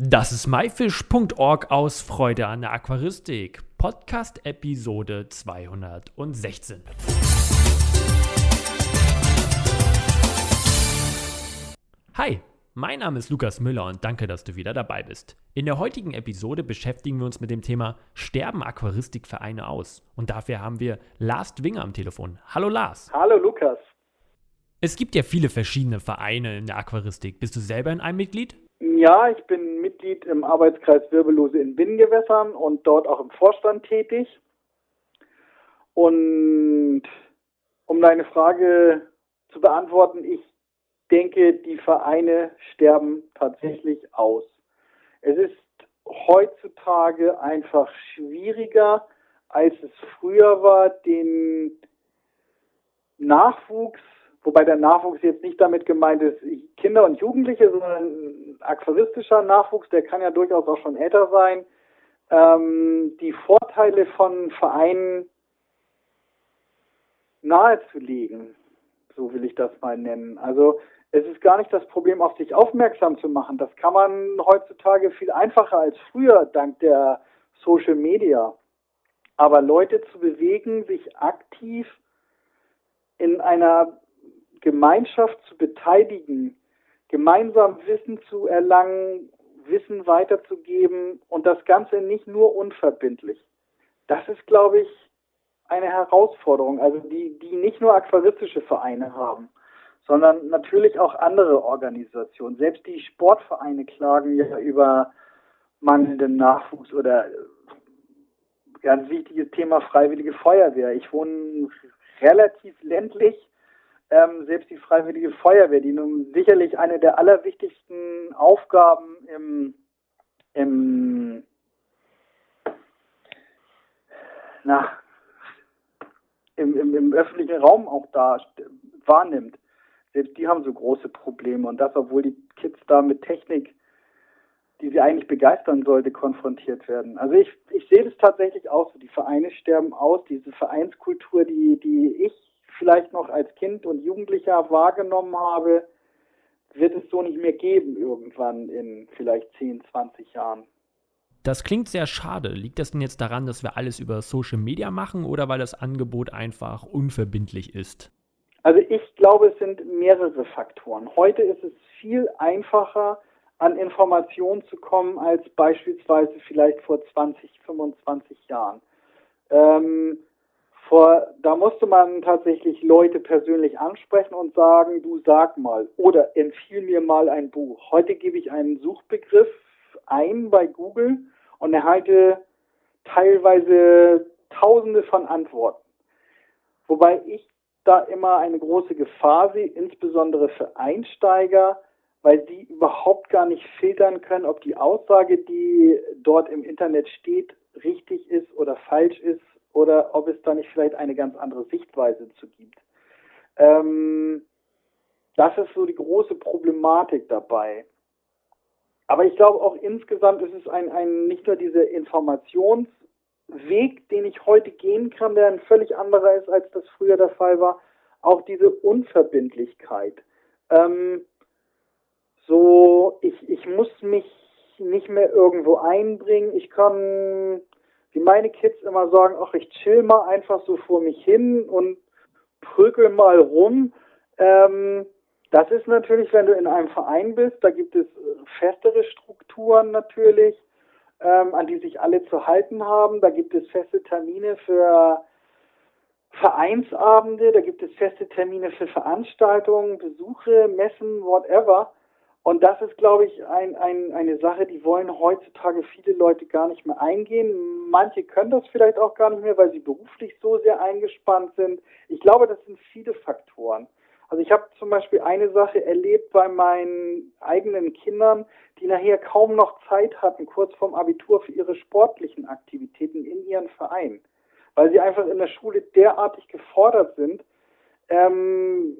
Das ist myfish.org aus Freude an der Aquaristik. Podcast Episode 216. Hi, mein Name ist Lukas Müller und danke, dass du wieder dabei bist. In der heutigen Episode beschäftigen wir uns mit dem Thema Sterben Aquaristikvereine aus? Und dafür haben wir Lars Dwinger am Telefon. Hallo Lars. Hallo Lukas. Es gibt ja viele verschiedene Vereine in der Aquaristik. Bist du selber in einem Mitglied? Ja, ich bin Mitglied im Arbeitskreis Wirbellose in Binnengewässern und dort auch im Vorstand tätig. Und um deine Frage zu beantworten, ich denke, die Vereine sterben tatsächlich aus. Es ist heutzutage einfach schwieriger, als es früher war, den Nachwuchs wobei der Nachwuchs jetzt nicht damit gemeint ist, Kinder und Jugendliche, sondern aquaristischer Nachwuchs, der kann ja durchaus auch schon älter sein, ähm, die Vorteile von Vereinen nahezulegen, so will ich das mal nennen. Also es ist gar nicht das Problem, auf sich aufmerksam zu machen. Das kann man heutzutage viel einfacher als früher, dank der Social Media. Aber Leute zu bewegen, sich aktiv in einer Gemeinschaft zu beteiligen, gemeinsam Wissen zu erlangen, Wissen weiterzugeben und das Ganze nicht nur unverbindlich. Das ist, glaube ich, eine Herausforderung, also die, die nicht nur aquaristische Vereine haben, sondern natürlich auch andere Organisationen. Selbst die Sportvereine klagen ja über mangelnden Nachwuchs oder ganz wichtiges Thema Freiwillige Feuerwehr. Ich wohne relativ ländlich ähm, selbst die Freiwillige Feuerwehr, die nun sicherlich eine der allerwichtigsten Aufgaben im, im na, im, im, im öffentlichen Raum auch da wahrnimmt. Selbst die haben so große Probleme und das, obwohl die Kids da mit Technik, die sie eigentlich begeistern sollte, konfrontiert werden. Also ich, ich sehe das tatsächlich auch so. Die Vereine sterben aus, diese Vereinskultur, die, die ich vielleicht noch als Kind und Jugendlicher wahrgenommen habe, wird es so nicht mehr geben irgendwann in vielleicht 10, 20 Jahren. Das klingt sehr schade. Liegt das denn jetzt daran, dass wir alles über Social Media machen oder weil das Angebot einfach unverbindlich ist? Also ich glaube, es sind mehrere Faktoren. Heute ist es viel einfacher, an Informationen zu kommen, als beispielsweise vielleicht vor 20, 25 Jahren. Ähm, vor, da musste man tatsächlich Leute persönlich ansprechen und sagen, du sag mal oder empfiehl mir mal ein Buch. Heute gebe ich einen Suchbegriff ein bei Google und erhalte teilweise tausende von Antworten. Wobei ich da immer eine große Gefahr sehe, insbesondere für Einsteiger, weil die überhaupt gar nicht filtern können, ob die Aussage, die dort im Internet steht, richtig ist oder falsch ist oder ob es da nicht vielleicht eine ganz andere Sichtweise zu gibt. Ähm, das ist so die große Problematik dabei. Aber ich glaube auch insgesamt ist es ein, ein nicht nur dieser Informationsweg, den ich heute gehen kann, der ein völlig anderer ist, als das früher der Fall war, auch diese Unverbindlichkeit. Ähm, so, ich, ich muss mich nicht mehr irgendwo einbringen. Ich kann wie meine Kids immer sagen, ach, ich chill mal einfach so vor mich hin und prügel mal rum. Ähm, das ist natürlich, wenn du in einem Verein bist, da gibt es festere Strukturen natürlich, ähm, an die sich alle zu halten haben. Da gibt es feste Termine für Vereinsabende, da gibt es feste Termine für Veranstaltungen, Besuche, Messen, whatever. Und das ist, glaube ich, ein, ein, eine Sache, die wollen heutzutage viele Leute gar nicht mehr eingehen. Manche können das vielleicht auch gar nicht mehr, weil sie beruflich so sehr eingespannt sind. Ich glaube, das sind viele Faktoren. Also ich habe zum Beispiel eine Sache erlebt bei meinen eigenen Kindern, die nachher kaum noch Zeit hatten, kurz vorm Abitur für ihre sportlichen Aktivitäten in ihren Verein, weil sie einfach in der Schule derartig gefordert sind ähm,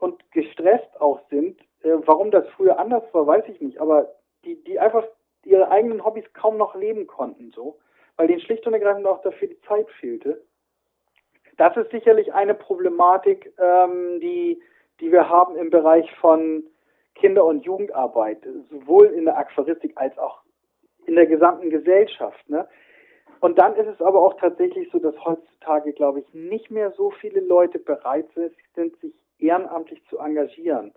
und gestresst auch sind, äh, warum das früher anders war, weiß ich nicht, aber die, die einfach ihre eigenen Hobbys kaum noch leben konnten, so, weil denen schlicht und ergreifend auch dafür die Zeit fehlte. Das ist sicherlich eine Problematik, ähm, die, die wir haben im Bereich von Kinder- und Jugendarbeit, sowohl in der Aquaristik als auch in der gesamten Gesellschaft. Ne? Und dann ist es aber auch tatsächlich so, dass heutzutage, glaube ich, nicht mehr so viele Leute bereit sind, sich ehrenamtlich zu engagieren.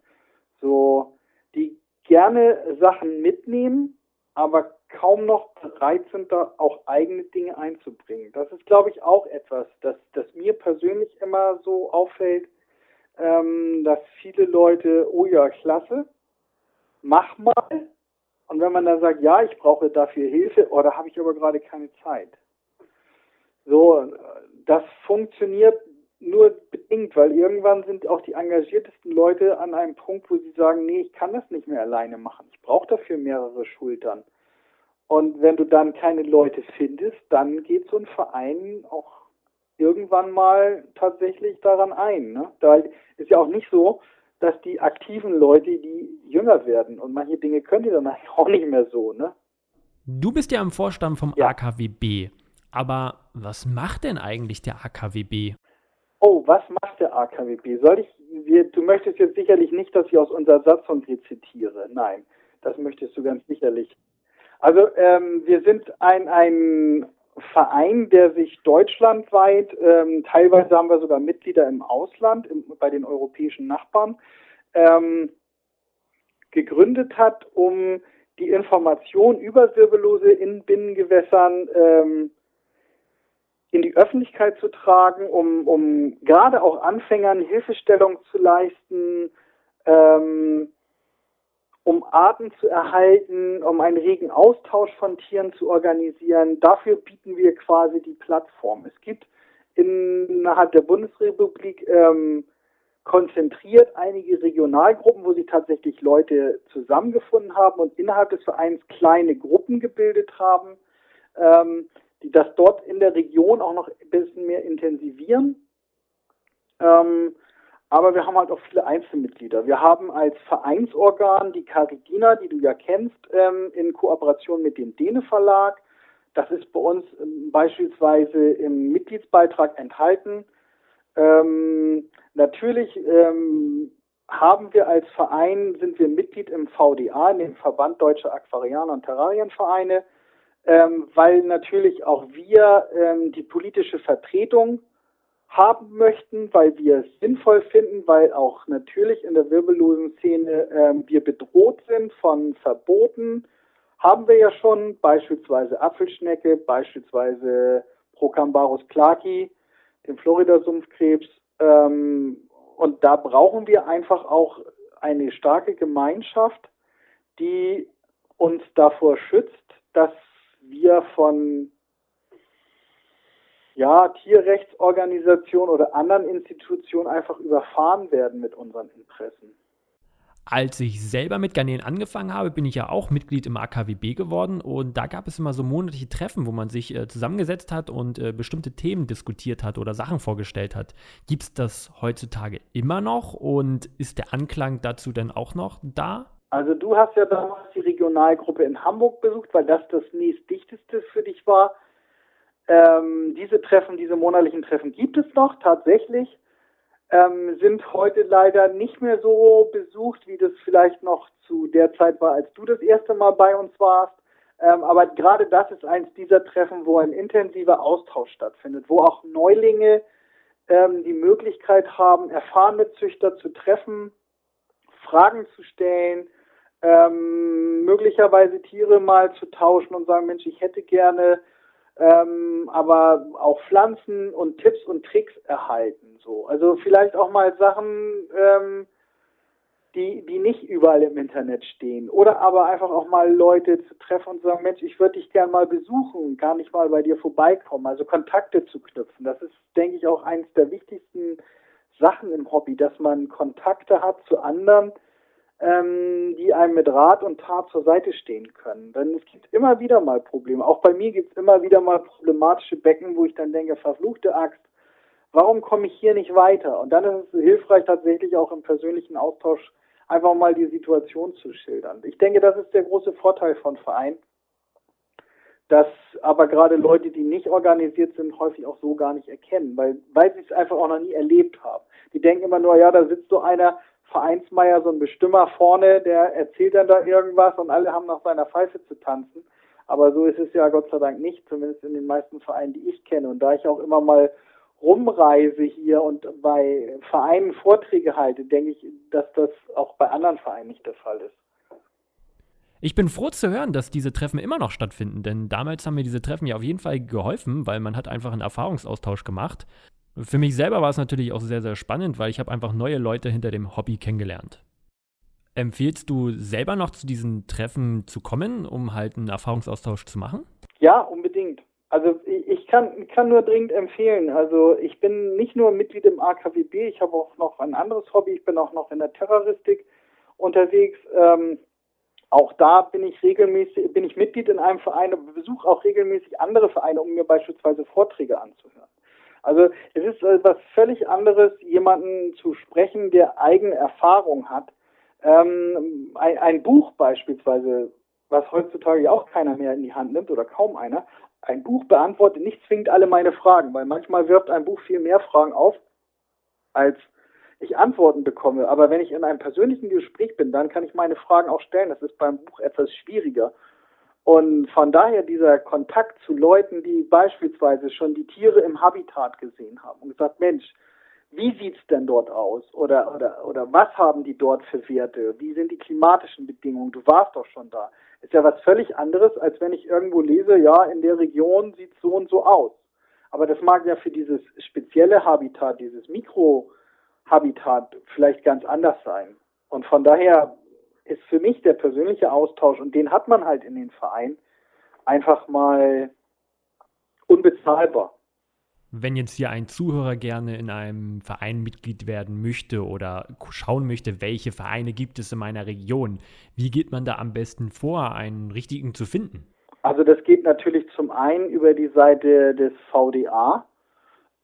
So, die gerne Sachen mitnehmen, aber kaum noch bereit sind, da auch eigene Dinge einzubringen. Das ist, glaube ich, auch etwas, das, das mir persönlich immer so auffällt, ähm, dass viele Leute, oh ja, klasse, mach mal. Und wenn man dann sagt, ja, ich brauche dafür Hilfe, oh, da habe ich aber gerade keine Zeit. So, das funktioniert nur bedingt, weil irgendwann sind auch die engagiertesten Leute an einem Punkt, wo sie sagen, nee, ich kann das nicht mehr alleine machen. Ich brauche dafür mehrere Schultern. Und wenn du dann keine Leute findest, dann geht so ein Verein auch irgendwann mal tatsächlich daran ein. Ne? Da ist ja auch nicht so, dass die aktiven Leute, die jünger werden und manche Dinge können die dann auch nicht mehr so. Ne? Du bist ja im Vorstand vom ja. AKWB. Aber was macht denn eigentlich der AKWB? Oh, was macht der AKWB? Soll ich, wir, du möchtest jetzt sicherlich nicht, dass ich aus unserer Satzung rezitiere. Nein, das möchtest du ganz sicherlich. Also ähm, wir sind ein, ein Verein, der sich deutschlandweit, ähm, teilweise haben wir sogar Mitglieder im Ausland, im, bei den europäischen Nachbarn, ähm, gegründet hat, um die Information über Wirbellose in Binnengewässern ähm, in die Öffentlichkeit zu tragen, um, um gerade auch Anfängern Hilfestellung zu leisten, ähm, um Arten zu erhalten, um einen regen Austausch von Tieren zu organisieren. Dafür bieten wir quasi die Plattform. Es gibt innerhalb der Bundesrepublik ähm, konzentriert einige Regionalgruppen, wo sich tatsächlich Leute zusammengefunden haben und innerhalb des Vereins kleine Gruppen gebildet haben, ähm, die das dort in der Region auch noch ein bisschen mehr intensivieren. Ähm, aber wir haben halt auch viele Einzelmitglieder. Wir haben als Vereinsorgan die Caridina, die du ja kennst, ähm, in Kooperation mit dem Dene Verlag. Das ist bei uns ähm, beispielsweise im Mitgliedsbeitrag enthalten. Ähm, natürlich ähm, haben wir als Verein, sind wir Mitglied im VDA, in dem Verband Deutscher Aquarianer und Terrarienvereine, ähm, weil natürlich auch wir ähm, die politische Vertretung haben möchten, weil wir es sinnvoll finden, weil auch natürlich in der wirbellosen Szene ähm, wir bedroht sind von Verboten. Haben wir ja schon beispielsweise Apfelschnecke, beispielsweise Procambarus clarki, den Florida-Sumpfkrebs. Ähm, und da brauchen wir einfach auch eine starke Gemeinschaft, die uns davor schützt, dass wir von ja, Tierrechtsorganisationen oder anderen Institutionen einfach überfahren werden mit unseren Interessen. Als ich selber mit Garnelen angefangen habe, bin ich ja auch Mitglied im AKWB geworden und da gab es immer so monatliche Treffen, wo man sich äh, zusammengesetzt hat und äh, bestimmte Themen diskutiert hat oder Sachen vorgestellt hat. Gibt es das heutzutage immer noch und ist der Anklang dazu denn auch noch da? Also du hast ja damals die Regionalgruppe in Hamburg besucht, weil das das nächstdichteste für dich war. Ähm, diese Treffen, diese monatlichen Treffen gibt es noch tatsächlich, ähm, sind heute leider nicht mehr so besucht, wie das vielleicht noch zu der Zeit war, als du das erste Mal bei uns warst. Ähm, aber gerade das ist eins dieser Treffen, wo ein intensiver Austausch stattfindet, wo auch Neulinge ähm, die Möglichkeit haben, erfahrene Züchter zu treffen, Fragen zu stellen, ähm, möglicherweise Tiere mal zu tauschen und sagen, Mensch, ich hätte gerne ähm, aber auch Pflanzen und Tipps und Tricks erhalten. So. Also vielleicht auch mal Sachen, ähm, die, die nicht überall im Internet stehen. Oder aber einfach auch mal Leute zu treffen und sagen, Mensch, ich würde dich gern mal besuchen gar nicht mal bei dir vorbeikommen. Also Kontakte zu knüpfen. Das ist, denke ich, auch eines der wichtigsten Sachen im Hobby, dass man Kontakte hat zu anderen, ähm, die einem mit Rat und Tat zur Seite stehen können. Denn es gibt immer wieder mal Probleme. Auch bei mir gibt es immer wieder mal problematische Becken, wo ich dann denke, verfluchte Axt, warum komme ich hier nicht weiter? Und dann ist es hilfreich, tatsächlich auch im persönlichen Austausch einfach mal die Situation zu schildern. Ich denke, das ist der große Vorteil von Vereinen, dass aber gerade Leute, die nicht organisiert sind, häufig auch so gar nicht erkennen, weil, weil sie es einfach auch noch nie erlebt haben. Die denken immer nur, ja, da sitzt so einer, Vereinsmeier, so ein Bestimmer vorne, der erzählt dann da irgendwas und alle haben nach seiner Pfeife zu tanzen. Aber so ist es ja Gott sei Dank nicht, zumindest in den meisten Vereinen, die ich kenne. Und da ich auch immer mal rumreise hier und bei Vereinen Vorträge halte, denke ich, dass das auch bei anderen Vereinen nicht der Fall ist. Ich bin froh zu hören, dass diese Treffen immer noch stattfinden, denn damals haben mir diese Treffen ja auf jeden Fall geholfen, weil man hat einfach einen Erfahrungsaustausch gemacht. Für mich selber war es natürlich auch sehr, sehr spannend, weil ich habe einfach neue Leute hinter dem Hobby kennengelernt. Empfiehlst du selber noch zu diesen Treffen zu kommen, um halt einen Erfahrungsaustausch zu machen? Ja, unbedingt. Also ich kann, kann nur dringend empfehlen. Also ich bin nicht nur Mitglied im AKWB, ich habe auch noch ein anderes Hobby, ich bin auch noch in der Terroristik unterwegs. Ähm, auch da bin ich regelmäßig, bin ich Mitglied in einem Verein und besuche auch regelmäßig andere Vereine, um mir beispielsweise Vorträge anzuhören. Also es ist etwas völlig anderes, jemanden zu sprechen, der eigene Erfahrung hat. Ähm, ein, ein Buch beispielsweise, was heutzutage auch keiner mehr in die Hand nimmt oder kaum einer, ein Buch beantwortet nicht zwingend alle meine Fragen, weil manchmal wirft ein Buch viel mehr Fragen auf, als ich Antworten bekomme. Aber wenn ich in einem persönlichen Gespräch bin, dann kann ich meine Fragen auch stellen. Das ist beim Buch etwas schwieriger. Und von daher dieser Kontakt zu Leuten, die beispielsweise schon die Tiere im Habitat gesehen haben und gesagt, Mensch, wie sieht's denn dort aus? Oder, oder, oder was haben die dort für Werte? Wie sind die klimatischen Bedingungen? Du warst doch schon da. Ist ja was völlig anderes, als wenn ich irgendwo lese, ja, in der Region sieht so und so aus. Aber das mag ja für dieses spezielle Habitat, dieses Mikro, Habitat vielleicht ganz anders sein. Und von daher ist für mich der persönliche Austausch, und den hat man halt in den Vereinen, einfach mal unbezahlbar. Wenn jetzt hier ein Zuhörer gerne in einem Verein Mitglied werden möchte oder schauen möchte, welche Vereine gibt es in meiner Region, wie geht man da am besten vor, einen richtigen zu finden? Also das geht natürlich zum einen über die Seite des VDA,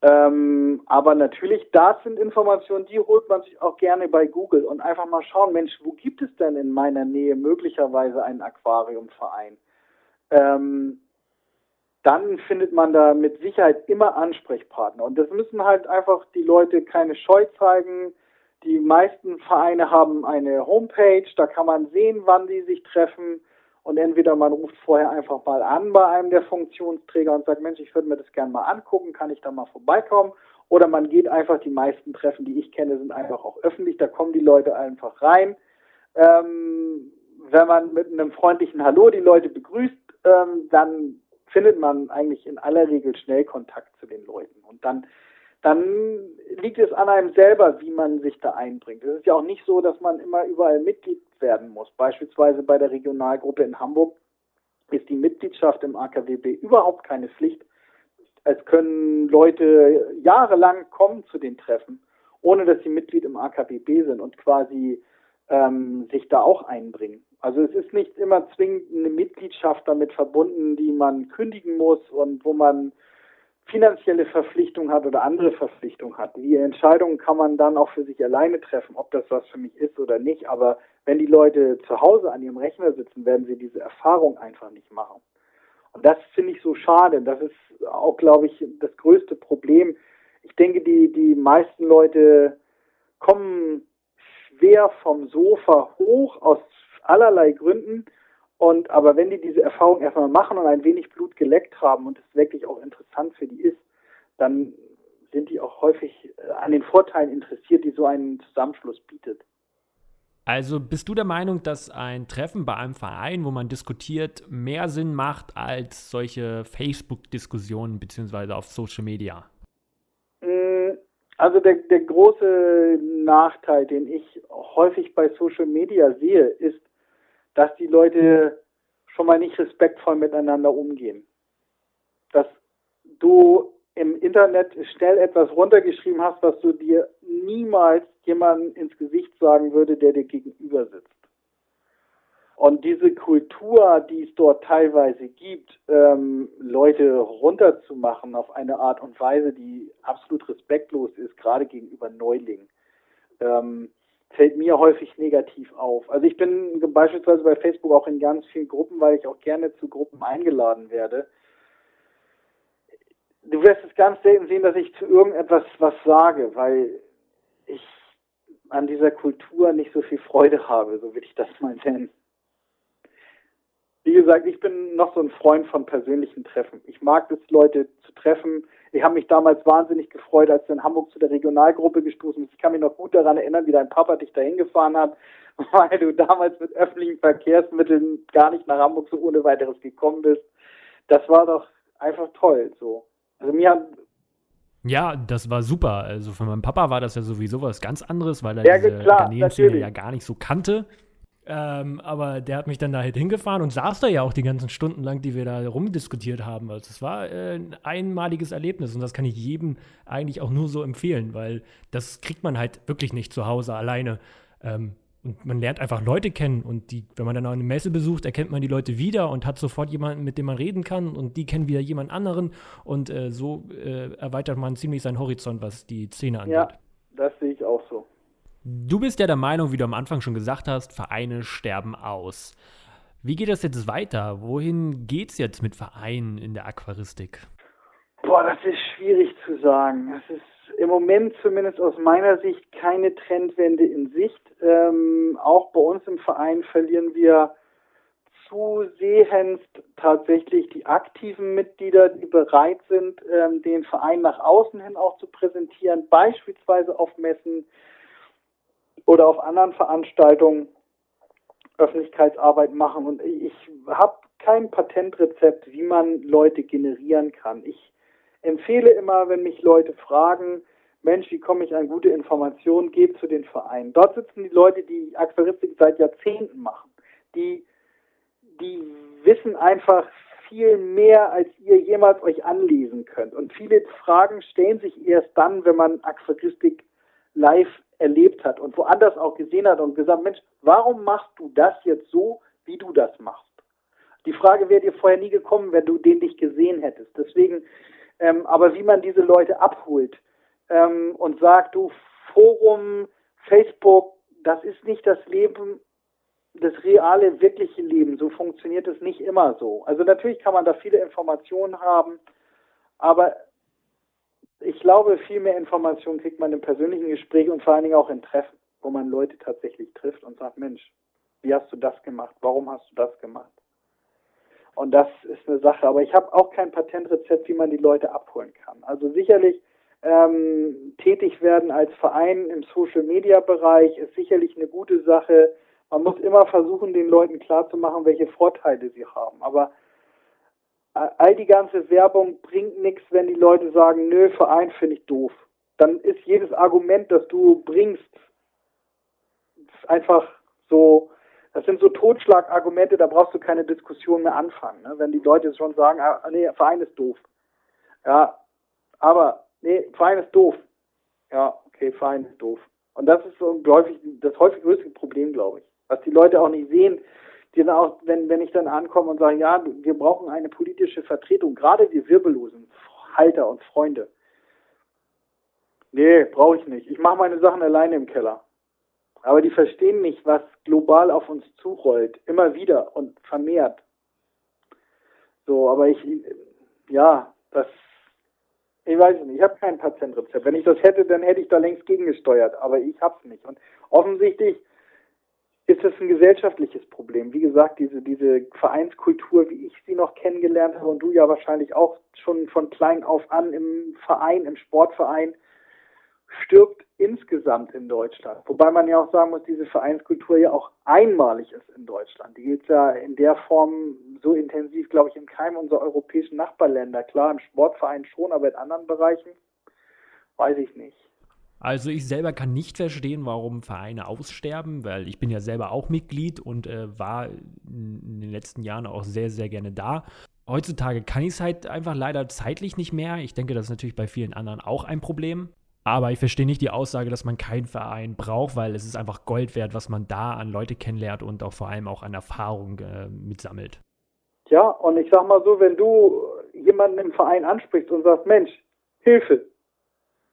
ähm, aber natürlich, das sind Informationen, die holt man sich auch gerne bei Google und einfach mal schauen, Mensch, wo gibt es denn in meiner Nähe möglicherweise einen Aquariumverein? Ähm, dann findet man da mit Sicherheit immer Ansprechpartner. Und das müssen halt einfach die Leute keine Scheu zeigen. Die meisten Vereine haben eine Homepage, da kann man sehen, wann sie sich treffen. Und entweder man ruft vorher einfach mal an bei einem der Funktionsträger und sagt, Mensch, ich würde mir das gerne mal angucken, kann ich da mal vorbeikommen? Oder man geht einfach, die meisten Treffen, die ich kenne, sind einfach auch öffentlich, da kommen die Leute einfach rein. Ähm, wenn man mit einem freundlichen Hallo die Leute begrüßt, ähm, dann findet man eigentlich in aller Regel schnell Kontakt zu den Leuten. Und dann dann liegt es an einem selber, wie man sich da einbringt. Es ist ja auch nicht so, dass man immer überall Mitglied werden muss. Beispielsweise bei der Regionalgruppe in Hamburg ist die Mitgliedschaft im AKWB überhaupt keine Pflicht. Es können Leute jahrelang kommen zu den Treffen, ohne dass sie Mitglied im AKWB sind und quasi ähm, sich da auch einbringen. Also es ist nicht immer zwingend eine Mitgliedschaft damit verbunden, die man kündigen muss und wo man finanzielle Verpflichtung hat oder andere Verpflichtung hat. Die Entscheidungen kann man dann auch für sich alleine treffen, ob das was für mich ist oder nicht. Aber wenn die Leute zu Hause an ihrem Rechner sitzen, werden sie diese Erfahrung einfach nicht machen. Und das finde ich so schade. Das ist auch, glaube ich, das größte Problem. Ich denke, die, die meisten Leute kommen schwer vom Sofa hoch aus allerlei Gründen und aber wenn die diese Erfahrung erstmal machen und ein wenig Blut geleckt haben und es wirklich auch interessant für die ist, dann sind die auch häufig äh, an den Vorteilen interessiert, die so ein Zusammenschluss bietet. Also bist du der Meinung, dass ein Treffen bei einem Verein, wo man diskutiert, mehr Sinn macht als solche Facebook-Diskussionen beziehungsweise auf Social Media? Mm, also der, der große Nachteil, den ich häufig bei Social Media sehe, ist, dass die Leute schon mal nicht respektvoll miteinander umgehen. Dass du im Internet schnell etwas runtergeschrieben hast, was du dir niemals jemandem ins Gesicht sagen würde, der dir gegenüber sitzt. Und diese Kultur, die es dort teilweise gibt, ähm, Leute runterzumachen auf eine Art und Weise, die absolut respektlos ist, gerade gegenüber Neulingen, ähm, fällt mir häufig negativ auf. Also ich bin beispielsweise bei Facebook auch in ganz vielen Gruppen, weil ich auch gerne zu Gruppen eingeladen werde. Du wirst es ganz selten sehen, dass ich zu irgendetwas was sage, weil ich an dieser Kultur nicht so viel Freude habe, so will ich das mal nennen. Wie gesagt, ich bin noch so ein Freund von persönlichen Treffen. Ich mag es, Leute zu treffen. Ich habe mich damals wahnsinnig gefreut, als du in Hamburg zu der Regionalgruppe gestoßen bist. Ich kann mich noch gut daran erinnern, wie dein Papa dich dahin gefahren hat, weil du damals mit öffentlichen Verkehrsmitteln gar nicht nach Hamburg so ohne weiteres gekommen bist. Das war doch einfach toll. So. Also mir hat ja, das war super. Also für meinen Papa war das ja sowieso was ganz anderes, weil er ja, diese Garnelenszene ja gar nicht so kannte. Ähm, aber der hat mich dann da halt hingefahren und saß da ja auch die ganzen Stunden lang, die wir da rumdiskutiert haben. Also es war äh, ein einmaliges Erlebnis und das kann ich jedem eigentlich auch nur so empfehlen, weil das kriegt man halt wirklich nicht zu Hause alleine. Ähm, und man lernt einfach Leute kennen und die, wenn man dann auch eine Messe besucht, erkennt man die Leute wieder und hat sofort jemanden, mit dem man reden kann und die kennen wieder jemand anderen und äh, so äh, erweitert man ziemlich seinen Horizont, was die Szene angeht. Ja, das sehe ich auch so. Du bist ja der Meinung, wie du am Anfang schon gesagt hast, Vereine sterben aus. Wie geht das jetzt weiter? Wohin geht es jetzt mit Vereinen in der Aquaristik? Boah, das ist schwierig zu sagen. Es ist im Moment zumindest aus meiner Sicht keine Trendwende in Sicht. Ähm, auch bei uns im Verein verlieren wir zusehends tatsächlich die aktiven Mitglieder, die bereit sind, ähm, den Verein nach außen hin auch zu präsentieren, beispielsweise auf Messen, oder auf anderen Veranstaltungen Öffentlichkeitsarbeit machen. Und ich habe kein Patentrezept, wie man Leute generieren kann. Ich empfehle immer, wenn mich Leute fragen, Mensch, wie komme ich an gute Informationen, geht zu den Vereinen. Dort sitzen die Leute, die Aquaristik seit Jahrzehnten machen. Die, die wissen einfach viel mehr, als ihr jemals euch anlesen könnt. Und viele Fragen stellen sich erst dann, wenn man Aquaristik live erlebt hat und woanders auch gesehen hat und gesagt, Mensch, warum machst du das jetzt so, wie du das machst? Die Frage wäre dir vorher nie gekommen, wenn du den nicht gesehen hättest. Deswegen, ähm, aber wie man diese Leute abholt ähm, und sagt, du Forum, Facebook, das ist nicht das Leben, das reale, wirkliche Leben. So funktioniert es nicht immer so. Also natürlich kann man da viele Informationen haben, aber ich glaube, viel mehr Informationen kriegt man im persönlichen Gespräch und vor allen Dingen auch in Treffen, wo man Leute tatsächlich trifft und sagt, Mensch, wie hast du das gemacht? Warum hast du das gemacht? Und das ist eine Sache. Aber ich habe auch kein Patentrezept, wie man die Leute abholen kann. Also sicherlich ähm, tätig werden als Verein im Social-Media-Bereich ist sicherlich eine gute Sache. Man muss immer versuchen, den Leuten klarzumachen, welche Vorteile sie haben. Aber all die ganze Werbung bringt nichts, wenn die Leute sagen, nö, Verein finde ich doof. Dann ist jedes Argument, das du bringst, einfach so, das sind so Totschlagargumente, da brauchst du keine Diskussion mehr anfangen. Ne? Wenn die Leute schon sagen, ah, nee, Verein ist doof. Ja, aber, nee, Verein ist doof. Ja, okay, Verein ist doof. Und das ist so häufig, das häufig größte Problem, glaube ich. Was die Leute auch nicht sehen, die dann auch, wenn, wenn ich dann ankomme und sage, ja, wir brauchen eine politische Vertretung, gerade wir Wirbellosen, Halter und Freunde. Nee, brauche ich nicht. Ich mache meine Sachen alleine im Keller. Aber die verstehen nicht, was global auf uns zurollt, immer wieder und vermehrt. So, aber ich, ja, das, ich weiß nicht, ich habe kein Patientrezept. Wenn ich das hätte, dann hätte ich da längst gegengesteuert, aber ich habe es nicht. Und offensichtlich ist es ein gesellschaftliches Problem. Wie gesagt, diese, diese Vereinskultur, wie ich sie noch kennengelernt habe und du ja wahrscheinlich auch schon von klein auf an im Verein, im Sportverein, stirbt insgesamt in Deutschland. Wobei man ja auch sagen muss, diese Vereinskultur ja auch einmalig ist in Deutschland. Die es ja in der Form so intensiv, glaube ich, in keinem unserer europäischen Nachbarländer. Klar, im Sportverein schon, aber in anderen Bereichen weiß ich nicht. Also ich selber kann nicht verstehen, warum Vereine aussterben, weil ich bin ja selber auch Mitglied und äh, war in den letzten Jahren auch sehr, sehr gerne da. Heutzutage kann ich es halt einfach leider zeitlich nicht mehr. Ich denke, das ist natürlich bei vielen anderen auch ein Problem. Aber ich verstehe nicht die Aussage, dass man keinen Verein braucht, weil es ist einfach Gold wert, was man da an Leute kennenlernt und auch vor allem auch an Erfahrung äh, mitsammelt. Ja, und ich sag mal so, wenn du jemanden im Verein ansprichst und sagst, Mensch, Hilfe,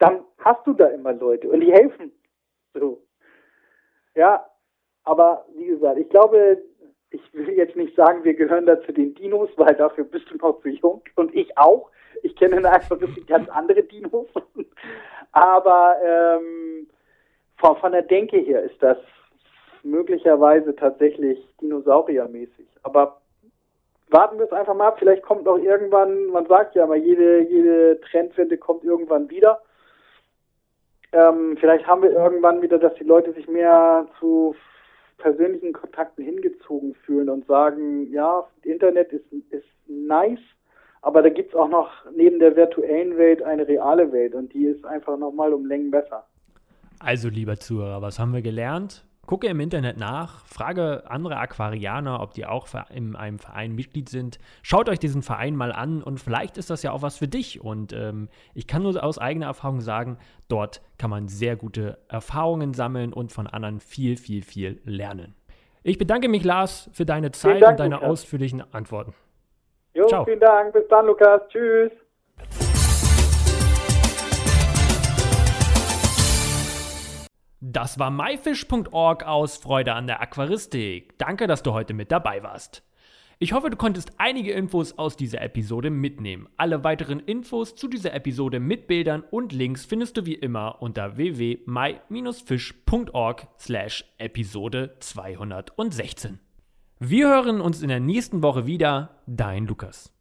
dann hast du da immer Leute und die helfen. So. Ja, aber wie gesagt, ich glaube, ich will jetzt nicht sagen, wir gehören da zu den Dinos, weil dafür bist du noch zu jung und ich auch. Ich kenne einfach ganz andere Dinos. aber ähm, von, von der Denke her ist das möglicherweise tatsächlich dinosauriermäßig. Aber warten wir es einfach mal ab. Vielleicht kommt noch irgendwann, man sagt ja immer, jede, jede Trendwende kommt irgendwann wieder. Ähm, vielleicht haben wir irgendwann wieder, dass die Leute sich mehr zu persönlichen Kontakten hingezogen fühlen und sagen, ja, Internet ist, ist nice, aber da gibt es auch noch neben der virtuellen Welt eine reale Welt und die ist einfach nochmal um Längen besser. Also, lieber Zuhörer, was haben wir gelernt? Gucke im Internet nach, frage andere Aquarianer, ob die auch in einem Verein Mitglied sind. Schaut euch diesen Verein mal an und vielleicht ist das ja auch was für dich. Und ähm, ich kann nur aus eigener Erfahrung sagen, dort kann man sehr gute Erfahrungen sammeln und von anderen viel, viel, viel lernen. Ich bedanke mich, Lars, für deine Zeit Dank, und deine Lukas. ausführlichen Antworten. Jo, Ciao. vielen Dank. Bis dann, Lukas. Tschüss. Das war myfish.org aus Freude an der Aquaristik. Danke, dass du heute mit dabei warst. Ich hoffe, du konntest einige Infos aus dieser Episode mitnehmen. Alle weiteren Infos zu dieser Episode mit Bildern und Links findest du wie immer unter www.my-fish.org slash Episode 216. Wir hören uns in der nächsten Woche wieder. Dein Lukas.